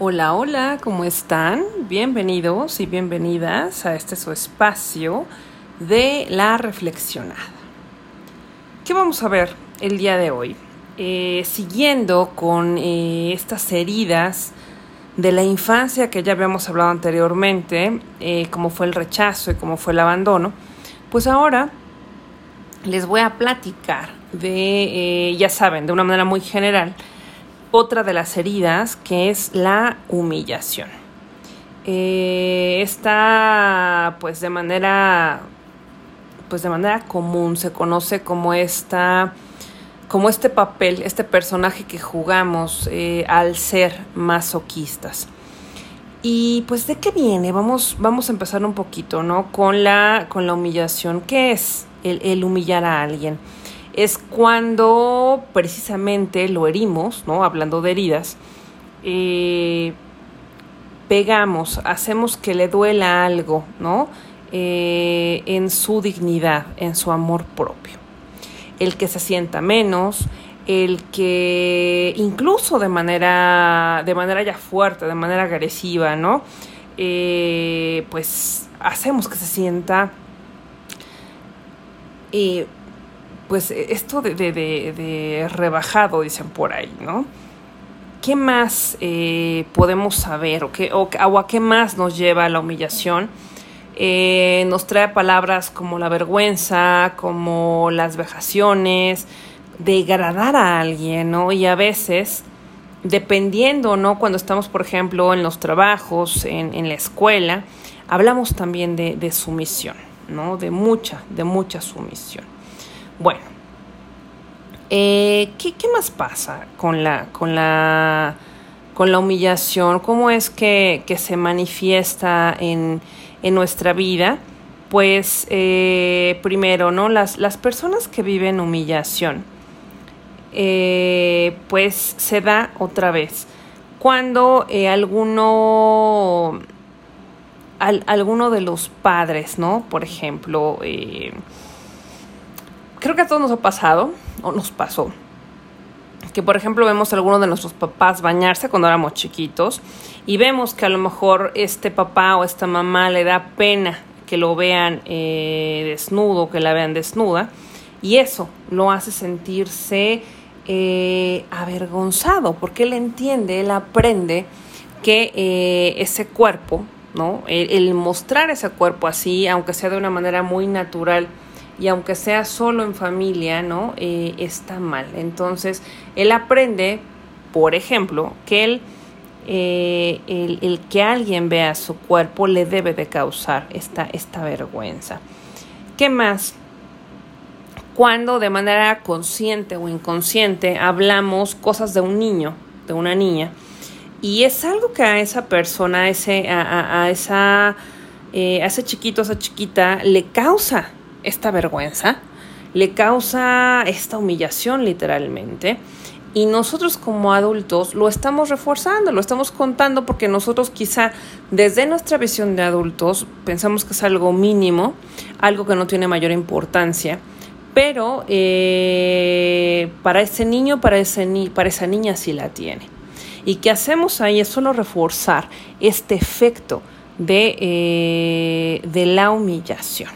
Hola, hola, ¿cómo están? Bienvenidos y bienvenidas a este su espacio de la reflexionada. ¿Qué vamos a ver el día de hoy? Eh, siguiendo con eh, estas heridas de la infancia que ya habíamos hablado anteriormente, eh, como fue el rechazo y cómo fue el abandono, pues ahora les voy a platicar de, ya saben, de una manera muy general, otra de las heridas que es la humillación. Eh, esta, pues de manera, pues de manera común se conoce como esta, como este papel, este personaje que jugamos eh, al ser masoquistas. Y pues de qué viene, vamos, vamos a empezar un poquito, ¿no? Con la, con la humillación. ¿Qué es el humillar a alguien? Es cuando precisamente lo herimos, ¿no? Hablando de heridas, eh, pegamos, hacemos que le duela algo, ¿no? Eh, en su dignidad, en su amor propio. El que se sienta menos, el que incluso de manera, de manera ya fuerte, de manera agresiva, ¿no? Eh, pues hacemos que se sienta pues e, esto de, de, rebajado, dicen por ahí, ¿no? ¿Qué más eh, podemos saber o, qué, o, a qué más nos lleva la humillación? Eh, nos trae palabras como la vergüenza, como las vejaciones, degradar a alguien, ¿no? Y a veces, dependiendo, ¿no? Cuando estamos, por ejemplo, en los trabajos, en, en la escuela, hablamos también de, de sumisión, ¿no? De mucha, de mucha sumisión. Bueno, eh, ¿qué, más pasa con la, con la, con la humillación? ¿Cómo es que, se manifiesta en, nuestra vida? Pues eh, primero, ¿no? Las, las personas que viven humillación, eh, pues se da otra vez. Cuando alguno, alguno de los padres, ¿no? Por ejemplo, creo que a todos nos ha pasado, o nos pasó, que por ejemplo vemos a alguno de nuestros papás bañarse cuando éramos chiquitos y vemos que a lo mejor este papá o esta mamá le da pena que lo vean eh, desnudo, que la vean desnuda, y eso lo hace sentirse eh, avergonzado, porque él entiende, él aprende que eh, ese cuerpo, ¿no? el mostrar ese cuerpo así, aunque sea de una manera muy natural, y aunque sea solo en familia, ¿no? Eh, está mal. Entonces, él aprende, por ejemplo, que él, eh, el, que alguien vea su cuerpo le debe de causar esta, esta vergüenza. ¿Qué más? Cuando de manera consciente o inconsciente hablamos cosas de un niño, de una niña, y es algo que a esa persona, a ese, a, esa, eh, a ese chiquito, a esa chiquita, le causa esta vergüenza, le causa esta humillación literalmente. Y nosotros como adultos lo estamos reforzando, lo estamos contando porque nosotros quizá desde nuestra visión de adultos pensamos que es algo mínimo, algo que no tiene mayor importancia, pero eh, para ese niño, para, ese ni para esa niña sí la tiene. Y qué hacemos ahí es solo reforzar este efecto de, eh, de la humillación.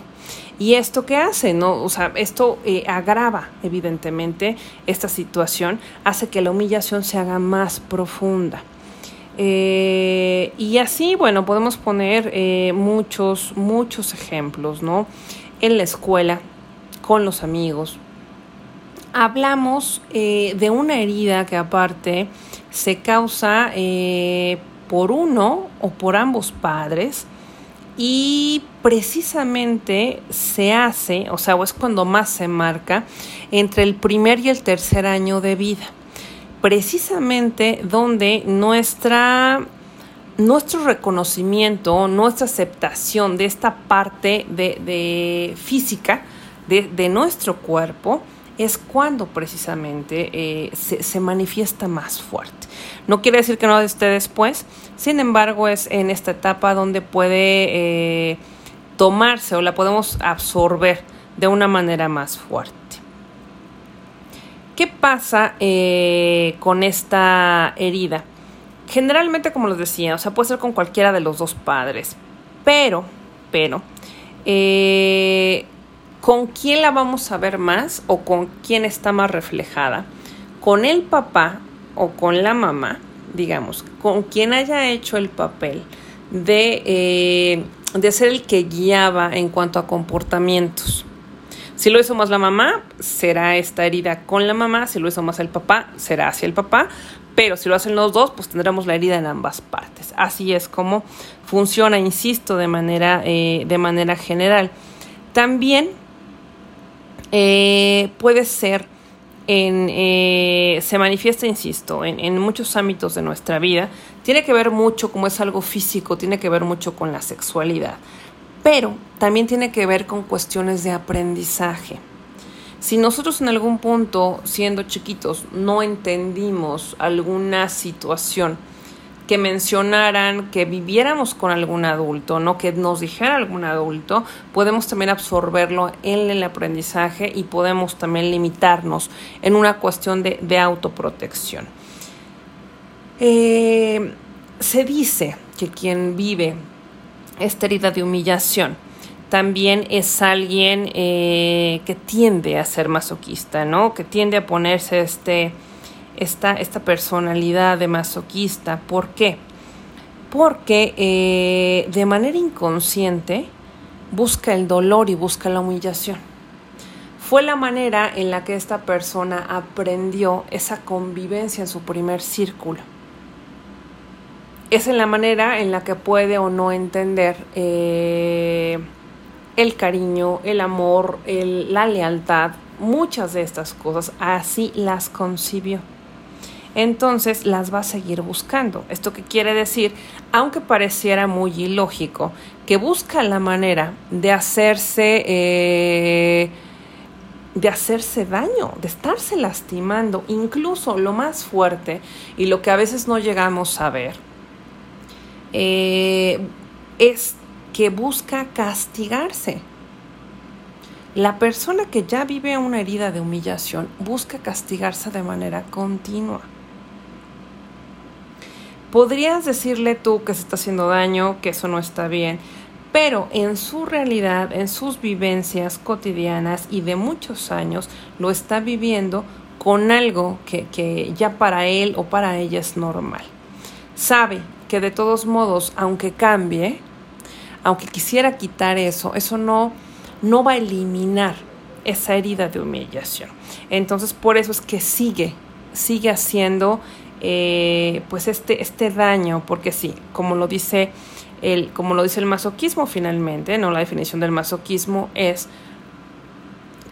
¿Y esto qué hace? ¿No? O sea, esto eh, agrava evidentemente esta situación, hace que la humillación se haga más profunda. Eh, y así, bueno, podemos poner eh, muchos, muchos ejemplos, ¿no? En la escuela, con los amigos. Hablamos de una herida que aparte se causa por uno o por ambos padres y precisamente se hace, o sea, es cuando más se marca, entre el primer y el tercer año de vida. Precisamente donde nuestra, nuestro reconocimiento, nuestra aceptación de esta parte de, física de, de nuestro cuerpo es cuando precisamente eh, se, manifiesta más fuerte. No quiere decir que no esté después, sin embargo es en esta etapa donde puede eh, tomarse o la podemos absorber de una manera más fuerte. ¿Qué pasa eh, con esta herida? Generalmente, como les decía, o sea, puede ser con cualquiera de los dos padres, pero, pero, ¿con quién la vamos a ver más o con quién está más reflejada? ¿Con el papá o con la mamá? Digamos, con quien haya hecho el papel de, eh, de ser el que guiaba en cuanto a comportamientos. Si lo hizo más la mamá, será esta herida con la mamá. Si lo hizo más el papá, será hacia el papá. Pero si lo hacen los dos, pues tendremos la herida en ambas partes. Así es como funciona, insisto, de manera, eh, de manera general. También eh, puede ser en, eh, se manifiesta, insisto, en, en, muchos ámbitos de nuestra vida. Tiene que ver mucho, como es algo físico, tiene que ver mucho con la sexualidad pero también tiene que ver con cuestiones de aprendizaje. Si nosotros en algún punto, siendo chiquitos, no entendimos alguna situación que mencionaran que viviéramos con algún adulto, no que nos dijera algún adulto, podemos también absorberlo en el aprendizaje y podemos también limitarnos en una cuestión de, autoprotección. Eh, se dice que quien vive esta herida de humillación también es alguien eh, que tiende a ser masoquista, ¿no? Que tiende a ponerse este, esta, esta personalidad de masoquista. ¿Por qué? Porque eh, de manera inconsciente busca el dolor y busca la humillación. Fue la manera en la que esta persona aprendió esa convivencia en su primer círculo es en la manera en la que puede o no entender eh, el cariño, el amor, la lealtad, muchas de estas cosas, así las concibió. Entonces las va a seguir buscando. ¿Esto qué quiere decir? Aunque pareciera muy ilógico, que busca la manera de hacerse... Eh, de hacerse daño, de estarse lastimando, incluso lo más fuerte y lo que a veces no llegamos a ver eh, es que busca castigarse. La persona que ya vive una herida de humillación busca castigarse de manera continua. Podrías decirle tú que se está haciendo daño, que eso no está bien, pero en su realidad, en sus vivencias cotidianas y de muchos años, lo está viviendo con algo que, que ya para él o para ella es normal. Sabe que de todos modos, aunque cambie, aunque quisiera quitar eso, eso no, no va a eliminar esa herida de humillación. Entonces, por eso es que sigue, sigue haciendo eh, pues este, este daño, porque sí, como lo dice el, como lo dice el masoquismo finalmente, no la definición del masoquismo es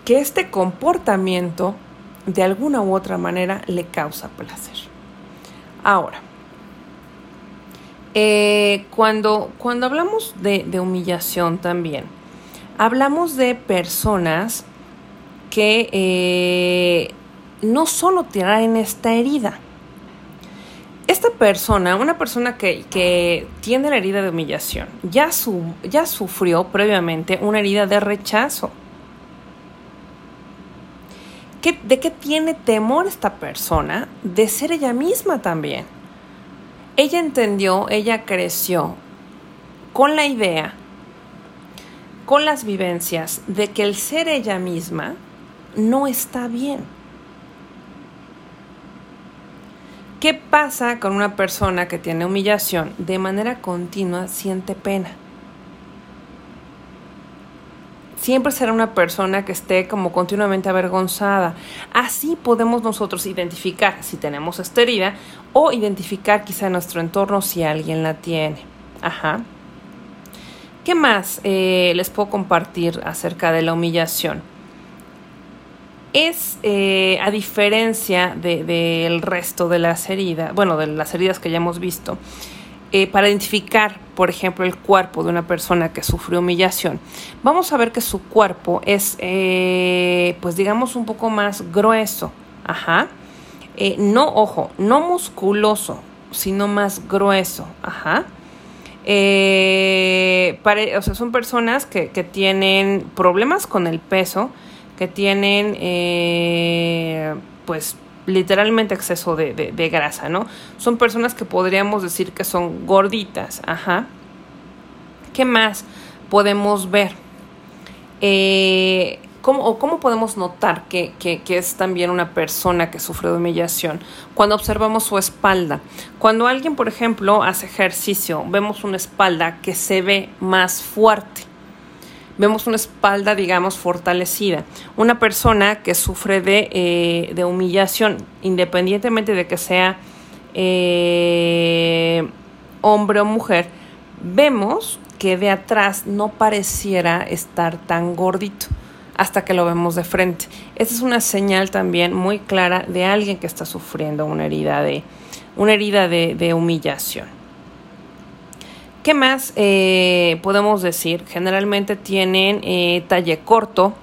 que este comportamiento de alguna u otra manera le causa placer. Ahora, eh, cuando, cuando hablamos de, humillación también, hablamos de personas que eh, no solo traen esta herida. Esta persona, una persona que, que tiene la herida de humillación, ya, su, ya sufrió previamente una herida de rechazo. ¿De qué tiene temor esta persona? De ser ella misma también ella entendió, ella creció con la idea, con las vivencias de que el ser ella misma no está bien. ¿Qué pasa con una persona que tiene humillación? De manera continua siente pena siempre será una persona que esté como continuamente avergonzada. Así podemos nosotros identificar si tenemos esta herida o identificar quizá en nuestro entorno si alguien la tiene. Ajá. ¿Qué más eh, les puedo compartir acerca de la humillación? Es, eh, a diferencia del resto de las heridas, bueno, de las heridas que ya hemos visto, eh, para identificar, por ejemplo, el cuerpo de una persona que sufrió humillación, vamos a ver que su cuerpo es, eh, pues digamos, un poco más grueso. Ajá. No, ojo, no musculoso, sino más grueso. Ajá. o sea, son personas que, que, tienen problemas con el peso, que tienen, pues, literalmente exceso de, de, grasa, ¿no? Son personas que podríamos decir que son gorditas, ajá. ¿Qué más podemos ver? Eh, ¿Cómo, o cómo podemos notar que, que, que, es también una persona que sufre de humillación? Cuando observamos su espalda. Cuando alguien, por ejemplo, hace ejercicio, vemos una espalda que se ve más fuerte. Vemos una espalda, digamos, fortalecida. Una persona que sufre de, eh, de humillación, independientemente de que sea eh, hombre o mujer, vemos que de atrás no pareciera estar tan gordito hasta que lo vemos de frente. Esta es una señal también muy clara de alguien que está sufriendo una herida de, una herida de, humillación. ¿Qué más eh, podemos decir? Generalmente tienen eh, talle corto,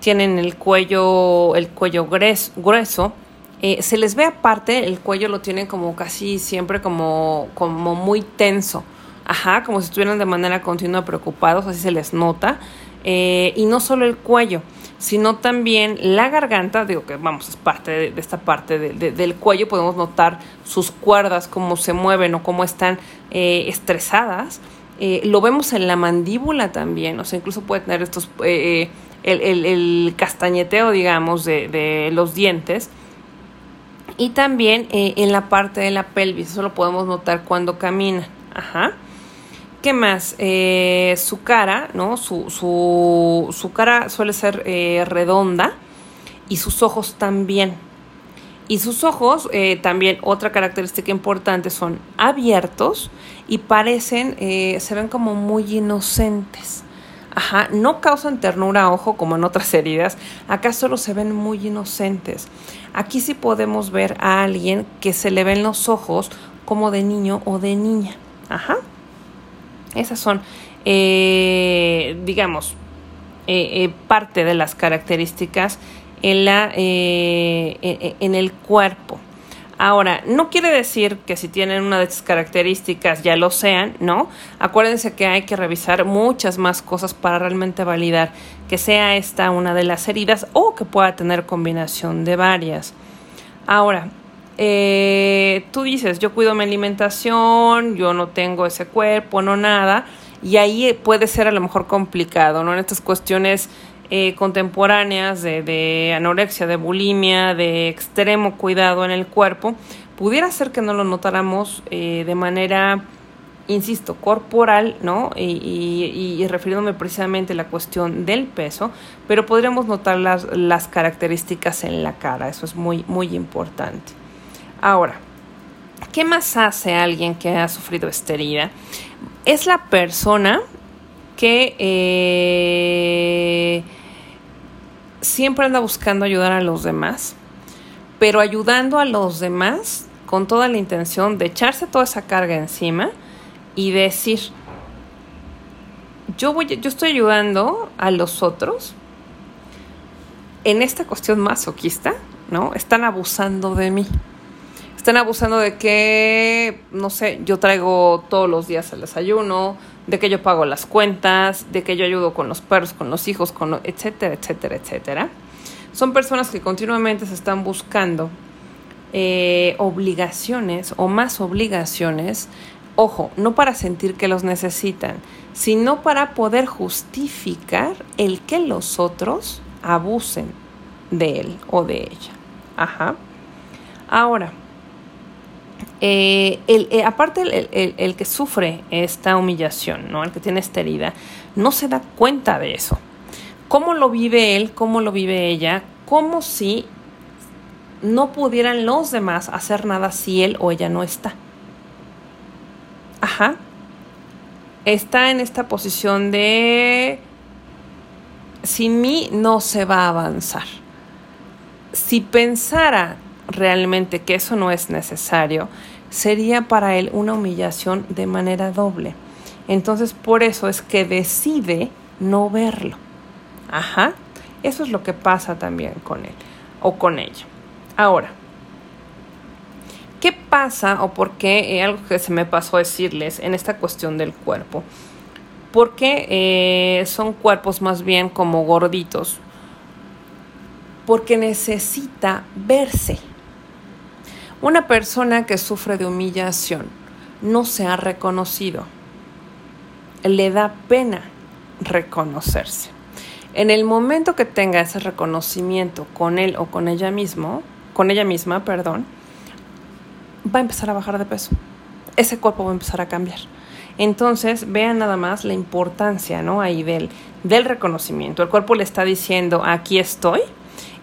tienen el cuello, el cuello grueso, eh, se les ve aparte, el cuello lo tienen como casi siempre como, como muy tenso, ajá, como si estuvieran de manera continua preocupados, así se les nota. Eh, y no solo el cuello, sino también la garganta, digo que vamos, es parte de, esta parte del cuello, podemos notar sus cuerdas, cómo se mueven o cómo están eh, estresadas. Eh, lo vemos en la mandíbula también, o sea, incluso puede tener estos, el, el, castañeteo, digamos, de, de los dientes. Y también en la parte de la pelvis, eso lo podemos notar cuando camina. Ajá. ¿Qué más? Eh, su cara, ¿no? Su, su, su cara suele ser eh, redonda y sus ojos también. Y sus ojos, eh, también otra característica importante, son abiertos y parecen, se ven como muy inocentes. Ajá, no causan ternura, ojo, como en otras heridas. Acá solo se ven muy inocentes. Aquí sí podemos ver a alguien que se le ven los ojos como de niño o de niña. Ajá. Esas son, eh, digamos, eh, eh, parte de las características en, la, en el cuerpo. Ahora, no quiere decir que si tienen una de estas características ya lo sean, ¿no? Acuérdense que hay que revisar muchas más cosas para realmente validar que sea esta una de las heridas o que pueda tener combinación de varias. Ahora, eh, tú dices, yo cuido mi alimentación, yo no tengo ese cuerpo, no nada, y ahí puede ser a lo mejor complicado, ¿no? En estas cuestiones eh, contemporáneas de, de, anorexia, de bulimia, de extremo cuidado en el cuerpo, pudiera ser que no lo notáramos eh, de manera, insisto, corporal, ¿no? Y, y, refiriéndome precisamente a la cuestión del peso, pero podríamos notar las características en la cara, eso es muy, muy importante. Ahora, ¿qué más hace alguien que ha sufrido esta herida? Es la persona que eh, siempre anda buscando ayudar a los demás, pero ayudando a los demás con toda la intención de echarse toda esa carga encima y decir, yo, voy, yo estoy ayudando a los otros en esta cuestión masoquista, ¿no? Están abusando de mí están abusando de que, no sé, yo traigo todos los días el desayuno, de que yo pago las cuentas, de que yo ayudo con los perros, con los hijos, con etcétera, etcétera, etcétera. Son personas que continuamente se están buscando eh, obligaciones o más obligaciones, ojo, no para sentir que los necesitan, sino para poder justificar el que los otros abusen de él o de ella. Ajá. Ahora, eh, el, eh, aparte el, el, que sufre esta humillación, ¿no? el que tiene esta herida, no se da cuenta de eso. ¿Cómo lo vive él? ¿Cómo lo vive ella? Como si no pudieran los demás hacer nada si él o ella no está. Ajá. Está en esta posición de sin mí no se va a avanzar. Si pensara realmente que eso no es necesario, sería para él una humillación de manera doble. Entonces por eso es que decide no verlo. Ajá, eso es lo que pasa también con él o con ella. Ahora, ¿qué pasa o por qué? Eh, algo que se me pasó a decirles en esta cuestión del cuerpo. Porque eh, son cuerpos más bien como gorditos. Porque necesita verse Una persona que sufre de humillación no se ha reconocido. Le da pena reconocerse. En el momento que tenga ese reconocimiento con él o con ella mismo, con ella misma, perdón, va a empezar a bajar de peso. Ese cuerpo va a empezar a cambiar. Entonces, vean nada más la importancia, ¿no? Ahí del, del reconocimiento. El cuerpo le está diciendo, aquí estoy.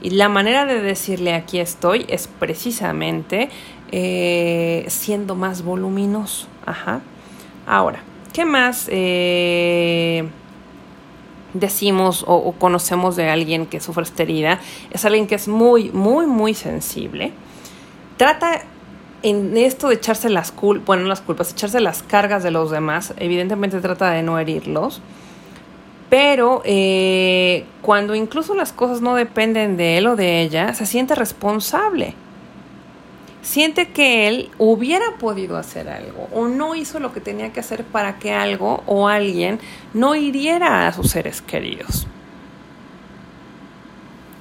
Y la manera de decirle aquí estoy es precisamente eh, siendo más voluminoso. Ajá. Ahora, ¿qué más eh, decimos o, conocemos de alguien que sufre esta herida? Es alguien que es muy, muy, muy sensible. Trata en esto de echarse las culpas, bueno, las culpas, echarse las cargas de los demás, evidentemente trata de no herirlos, pero eh, cuando incluso las cosas no dependen de él o de ella, se siente responsable. Siente que él hubiera podido hacer algo o no hizo lo que tenía que hacer para que algo o alguien no hiriera a sus seres queridos.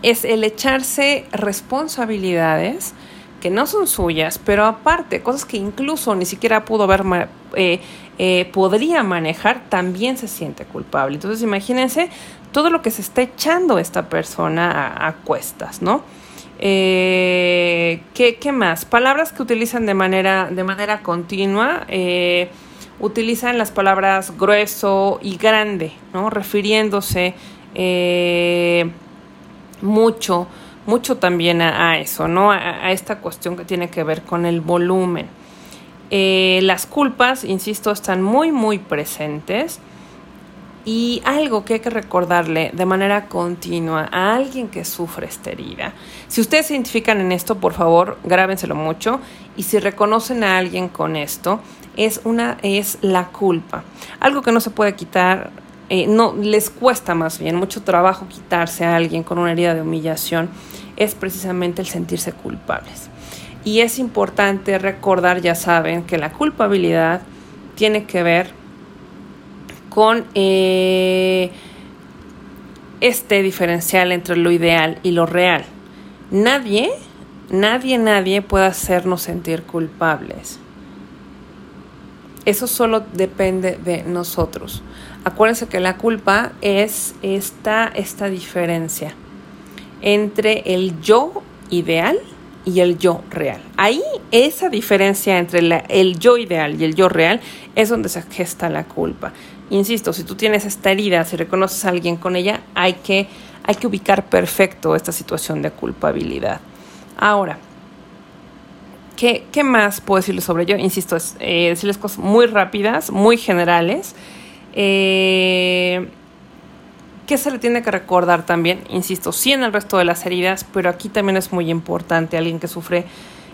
Es el echarse responsabilidades que no son suyas, pero aparte, cosas que incluso ni siquiera pudo haber, eh, eh, podría manejar, también se siente culpable. Entonces, imagínense todo lo que se está echando esta persona a, cuestas, ¿no? Eh, ¿qué, ¿qué, más? Palabras que utilizan de manera, de manera continua. utilizan las palabras grueso y grande, ¿no? Refiriéndose mucho mucho también a, eso, ¿no? A, esta cuestión que tiene que ver con el volumen. Eh, las culpas, insisto, están muy, muy presentes. Y algo que hay que recordarle de manera continua a alguien que sufre esta herida. Si ustedes se identifican en esto, por favor, grábenselo mucho. Y si reconocen a alguien con esto, es una es la culpa. Algo que no se puede quitar eh, no les cuesta más bien mucho trabajo quitarse a alguien con una herida de humillación es precisamente el sentirse culpables. Y es importante recordar, ya saben, que la culpabilidad tiene que ver con eh, este diferencial entre lo ideal y lo real. Nadie, nadie, nadie puede hacernos sentir culpables. Eso solo depende de nosotros. Acuérdense que la culpa es esta, esta diferencia entre el yo ideal y el yo real. Ahí esa diferencia entre el yo ideal y el yo real es donde se gesta la culpa. Insisto, si tú tienes esta herida, si reconoces a alguien con ella, hay que, hay que ubicar perfecto esta situación de culpabilidad. Ahora, ¿qué, qué más puedo decirles sobre ello? Insisto, es eh, decirles cosas muy rápidas, muy generales. Eh, ¿Qué se le tiene que recordar también? Insisto, sí en el resto de las heridas, pero aquí también es muy importante alguien que sufre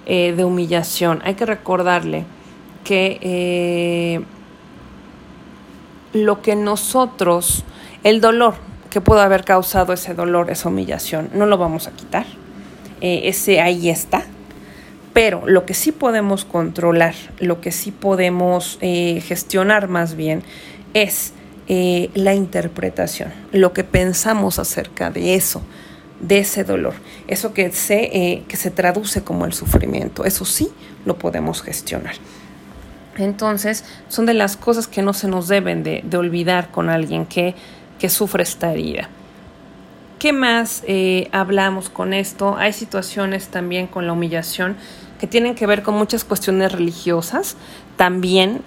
eh, de humillación. Hay que recordarle que eh, lo que nosotros, el dolor que pudo haber causado ese dolor, esa humillación, no lo vamos a quitar. ese ahí está. Pero lo que sí podemos controlar, lo que sí podemos gestionar más bien, es eh, la interpretación, lo que pensamos acerca de eso, de ese dolor, eso que se, eh, que se traduce como el sufrimiento, eso sí lo podemos gestionar. Entonces, son de las cosas que no se nos deben de, olvidar con alguien que, que, sufre esta herida. ¿Qué más eh, hablamos con esto? Hay situaciones también con la humillación que tienen que ver con muchas cuestiones religiosas. También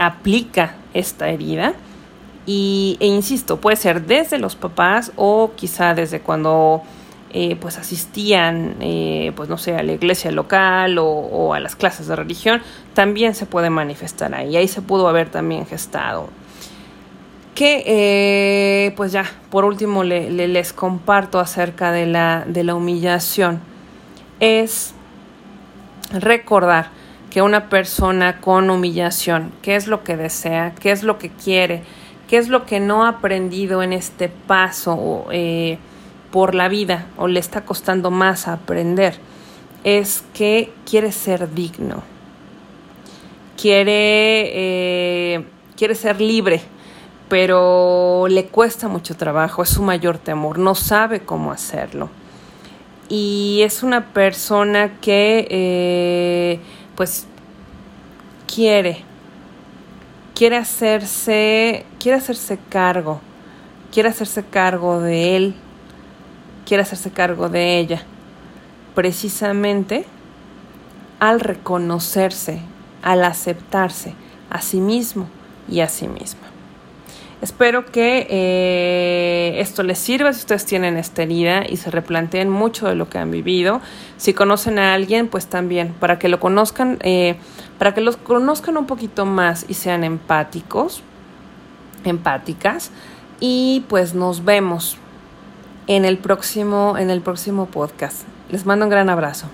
aplica esta herida. Y, e insisto, puede ser desde los papás o quizá desde cuando eh, pues asistían, eh, pues no sé, a la iglesia local o, a las clases de religión, también se puede manifestar ahí. Ahí se pudo haber también gestado. Que, eh, pues ya, por último les comparto acerca de la, de la humillación. Es recordar que una persona con humillación, qué es lo que desea, qué es lo que quiere, qué es lo que no ha aprendido en este paso eh, por la vida o le está costando más aprender, es que quiere ser digno, quiere, eh, quiere ser libre, pero le cuesta mucho trabajo, es su mayor temor, no sabe cómo hacerlo. y es una persona que eh, pues quiere, quiere hacerse, quiere hacerse cargo, quiere hacerse cargo de él, quiere hacerse cargo de ella, precisamente al reconocerse, al aceptarse a sí mismo y a sí misma. Espero que eh, esto les sirva si ustedes tienen esta herida y se replanteen mucho de lo que han vivido. Si conocen a alguien, pues también, para que lo conozcan, eh, para que los conozcan un poquito más y sean empáticos, empáticas. Y pues nos vemos en el próximo, en el próximo podcast. Les mando un gran abrazo.